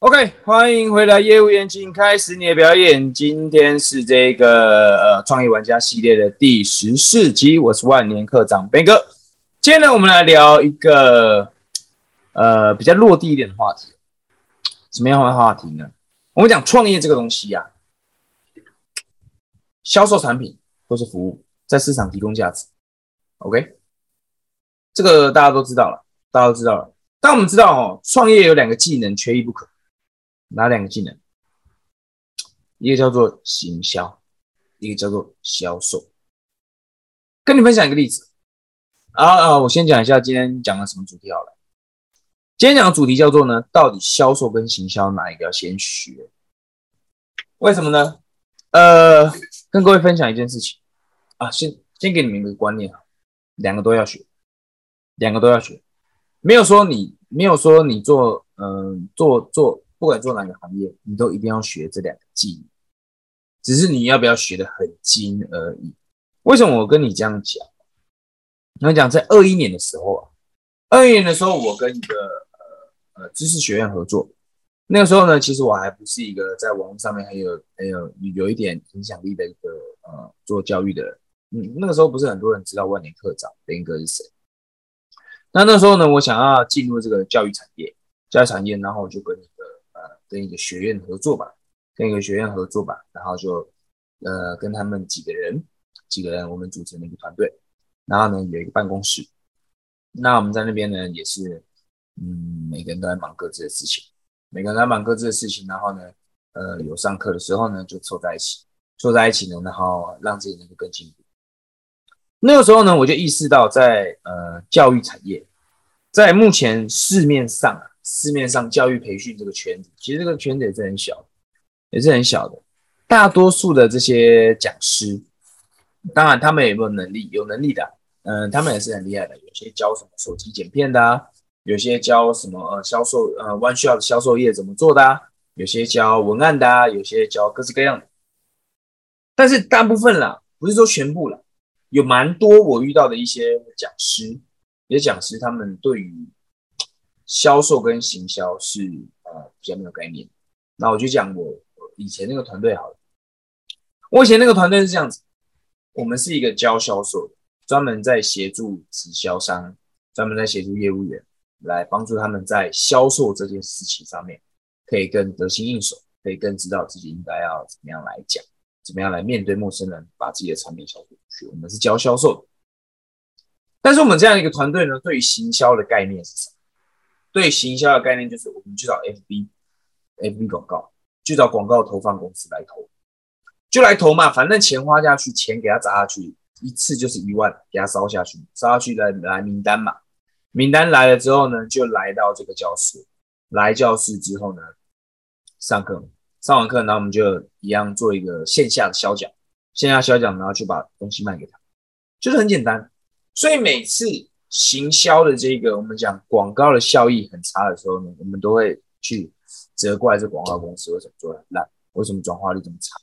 OK，欢迎回来，业务员，请开始你的表演。今天是这个呃创业玩家系列的第十四集，我是万年课长 Ben 哥。今天呢，我们来聊一个呃比较落地一点的话题。什么样的话题呢？我们讲创业这个东西呀，销售产品或是服务，在市场提供价值。OK，这个大家都知道了，大家都知道了。但我们知道哦，创业有两个技能缺一不可。哪两个技能？一个叫做行销，一个叫做销售。跟你分享一个例子啊啊！我先讲一下今天讲的什么主题好了。今天讲的主题叫做呢，到底销售跟行销哪一个要先学？为什么呢？呃，跟各位分享一件事情啊，先先给你们一个观念啊，两个都要学，两个都要学，没有说你没有说你做嗯做做。不管做哪个行业，你都一定要学这两个技能，只是你要不要学的很精而已。为什么我跟你这样讲？我讲在二一年的时候啊，二一年的时候，我跟一个呃呃知识学院合作。那个时候呢，其实我还不是一个在网络上面很有很有有一点影响力的一个呃做教育的人。嗯，那个时候不是很多人知道万年课长林哥是谁。那那时候呢，我想要进入这个教育产业，教育产业，然后我就跟。跟一个学院合作吧，跟一个学院合作吧，然后就呃跟他们几个人，几个人我们组成了一个团队，然后呢有一个办公室，那我们在那边呢也是，嗯，每个人都在忙各自的事情，每个人在忙各自的事情，然后呢，呃有上课的时候呢就凑在一起，凑在一起呢，然后让自己能够更进步。那个时候呢我就意识到，在呃教育产业，在目前市面上啊。市面上教育培训这个圈子，其实这个圈子也是很小，也是很小的。大多数的这些讲师，当然他们有没有能力？有能力的，嗯，他们也是很厉害的。有些教什么手机剪片的，有些教什么呃销售呃 One Shot 的销售业怎么做的，有些教文案的，有些教各式各样的。但是大部分啦，不是说全部了，有蛮多我遇到的一些讲师，有些讲师他们对于。销售跟行销是呃比较没有概念，那我就讲我以前那个团队好了。我以前那个团队是这样子，我们是一个教销售，专门在协助直销商，专门在协助业务员，来帮助他们在销售这件事情上面，可以更得心应手，可以更知道自己应该要怎么样来讲，怎么样来面对陌生人，把自己的产品销售出去。我们是教销售的，但是我们这样一个团队呢，对于行销的概念是什么？对行销的概念就是，我们去找 FB，FB 广告，去找广告投放公司来投，就来投嘛，反正钱花下去，钱给他砸下去，一次就是一万，给他烧下去，烧下去来来名单嘛，名单来了之后呢，就来到这个教室，来教室之后呢，上课，上完课，然后我们就一样做一个线下的销奖，线下销奖，然后就把东西卖给他，就是很简单，所以每次。行销的这个，我们讲广告的效益很差的时候呢，我们都会去责怪这广告公司为什么做的烂，为什么转化率这么差，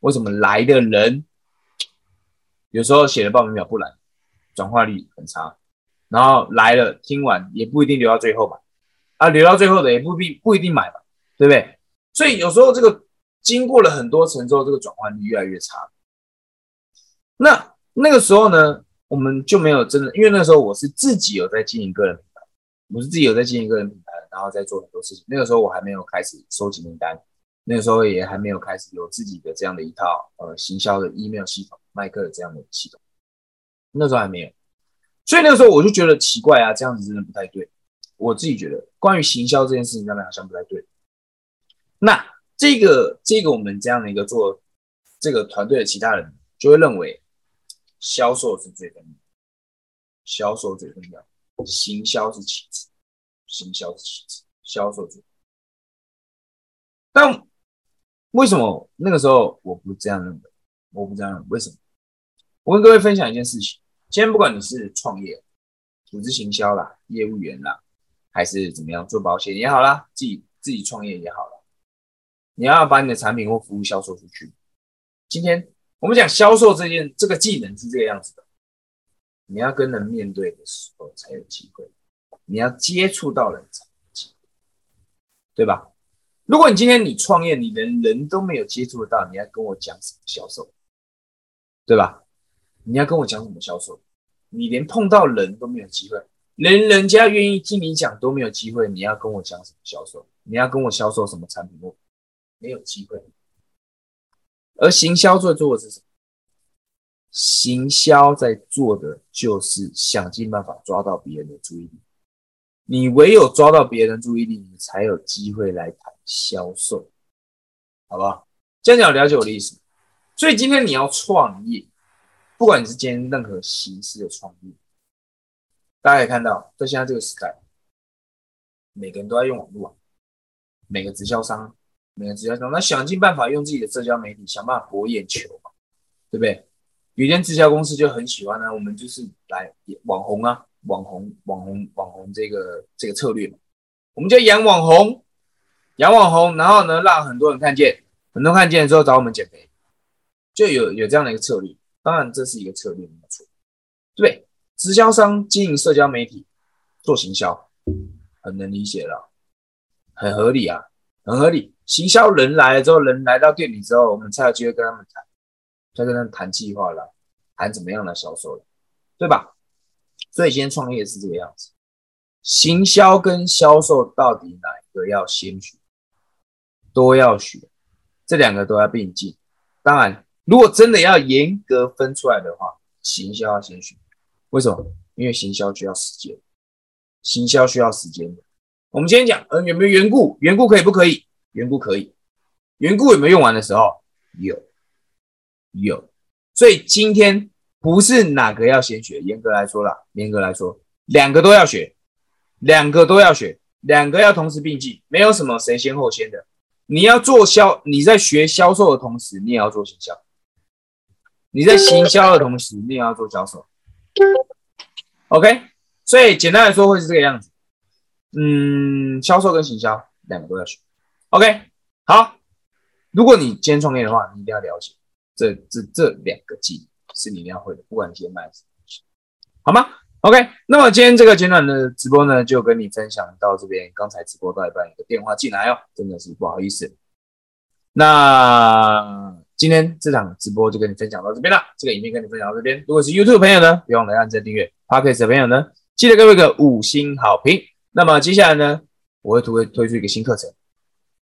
为什么来的人有时候写的报名表不来，转化率很差，然后来了听完也不一定留到最后吧，啊，留到最后的也不必不一定买吧，对不对？所以有时候这个经过了很多层之后，这个转换率越来越差。那那个时候呢？我们就没有真的，因为那时候我是自己有在经营个人品牌，我是自己有在经营个人品牌，然后在做很多事情。那个时候我还没有开始收集名单，那个时候也还没有开始有自己的这样的一套呃行销的 email 系统、麦克的这样的系统，那时候还没有。所以那个时候我就觉得奇怪啊，这样子真的不太对。我自己觉得关于行销这件事情上面好像不太对。那这个这个我们这样的一个做这个团队的其他人就会认为。销售是最重要，销售最重要，行销是其次，行销是其次，销售最。但为什么那个时候我不这样认为？我不这样认为，为什么？我跟各位分享一件事情：今天不管你是创业、组织行销啦、业务员啦，还是怎么样做保险也好啦，自己自己创业也好了，你要把你的产品或服务销售出去。今天。我们讲销售这件这个技能是这个样子的，你要跟人面对的时候才有机会，你要接触到人才有机会，对吧？如果你今天你创业，你连人都没有接触到，你要跟我讲什么销售，对吧？你要跟我讲什么销售？你连碰到人都没有机会，连人家愿意听你讲都没有机会，你要跟我讲什么销售？你要跟我销售什么产品？没有机会。而行销在做的是什么？行销在做的就是想尽办法抓到别人的注意力。你唯有抓到别人注意力，你才有机会来谈销售，好不好？这样你了解我的意思。所以今天你要创业，不管你是今天任何形式的创业，大家可以看到，在现在这个时代，每个人都在用网络，每个直销商，每个直销商，那想尽办法用自己的社交媒体，想办法博眼球嘛，对不对？有些直销公司就很喜欢呢，我们就是来网红啊。网红、网红、网红这个这个策略嘛，我们就养网红，养网红，然后呢，让很多人看见，很多人看见之后找我们减肥，就有有这样的一个策略。当然，这是一个策略，没有错。对，直销商经营社交媒体做行销，很能理解了，很合理啊，很合理。行销人来了之后，人来到店里之后，我们才有机会跟他们谈，再跟他们谈计划了，谈怎么样的销售了，对吧？所以今天创业是这个样子，行销跟销售到底哪一个要先学？都要学，这两个都要并进。当然，如果真的要严格分出来的话，行销要先学。为什么？因为行销需要时间，行销需要时间的。我们今天讲，呃，有没有缘故？缘故可以不可以？缘故可以。缘故有没有用完的时候？有，有。所以今天。不是哪个要先学，严格来说啦，严格来说，两个都要学，两个都要学，两个要同时并进，没有什么谁先后先的。你要做销，你在学销售的同时，你也要做行销；你在行销的同时，你也要做销售。OK，所以简单来说会是这个样子。嗯，销售跟行销两个都要学。OK，好，如果你今天创业的话，你一定要了解这这这两个技能。是你一定要会的，不管你今天卖什么东西，好吗？OK，那么今天这个简短的直播呢，就跟你分享到这边。刚才直播到一半，有个电话进来哦，真的是不好意思。那今天这场直播就跟你分享到这边了，这个影片跟你分享到这边。如果是 YouTube 朋友呢，别忘了按赞订阅；Podcast 的朋友呢，记得给我一个五星好评。那么接下来呢，我会推推出一个新课程，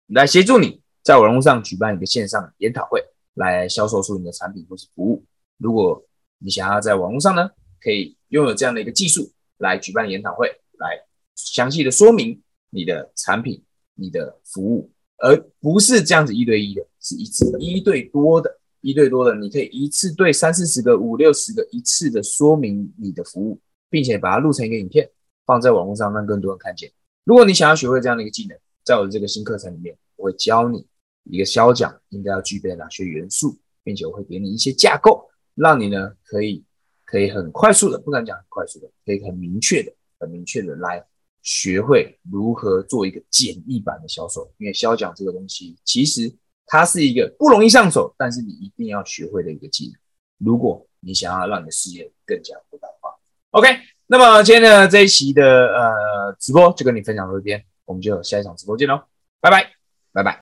来协助你在网络上举办一个线上研讨会，来销售出你的产品或是服务。如果你想要在网络上呢，可以拥有这样的一个技术来举办研讨会，来详细的说明你的产品、你的服务，而不是这样子一对一的，是一次一对多的，一对多的，你可以一次对三四十个、五六十个一次的说明你的服务，并且把它录成一个影片，放在网络上让更多人看见。如果你想要学会这样的一个技能，在我的这个新课程里面，我会教你一个销讲应该要具备哪些元素，并且我会给你一些架构。让你呢可以可以很快速的，不敢讲很快速的，可以很明确的、很明确的来学会如何做一个简易版的销售。因为销讲这个东西，其实它是一个不容易上手，但是你一定要学会的一个技能。如果你想要让你的事业更加扩大化，OK。那么今天的这一期的呃直播就跟你分享到这边，我们就下一场直播见喽，拜拜，拜拜。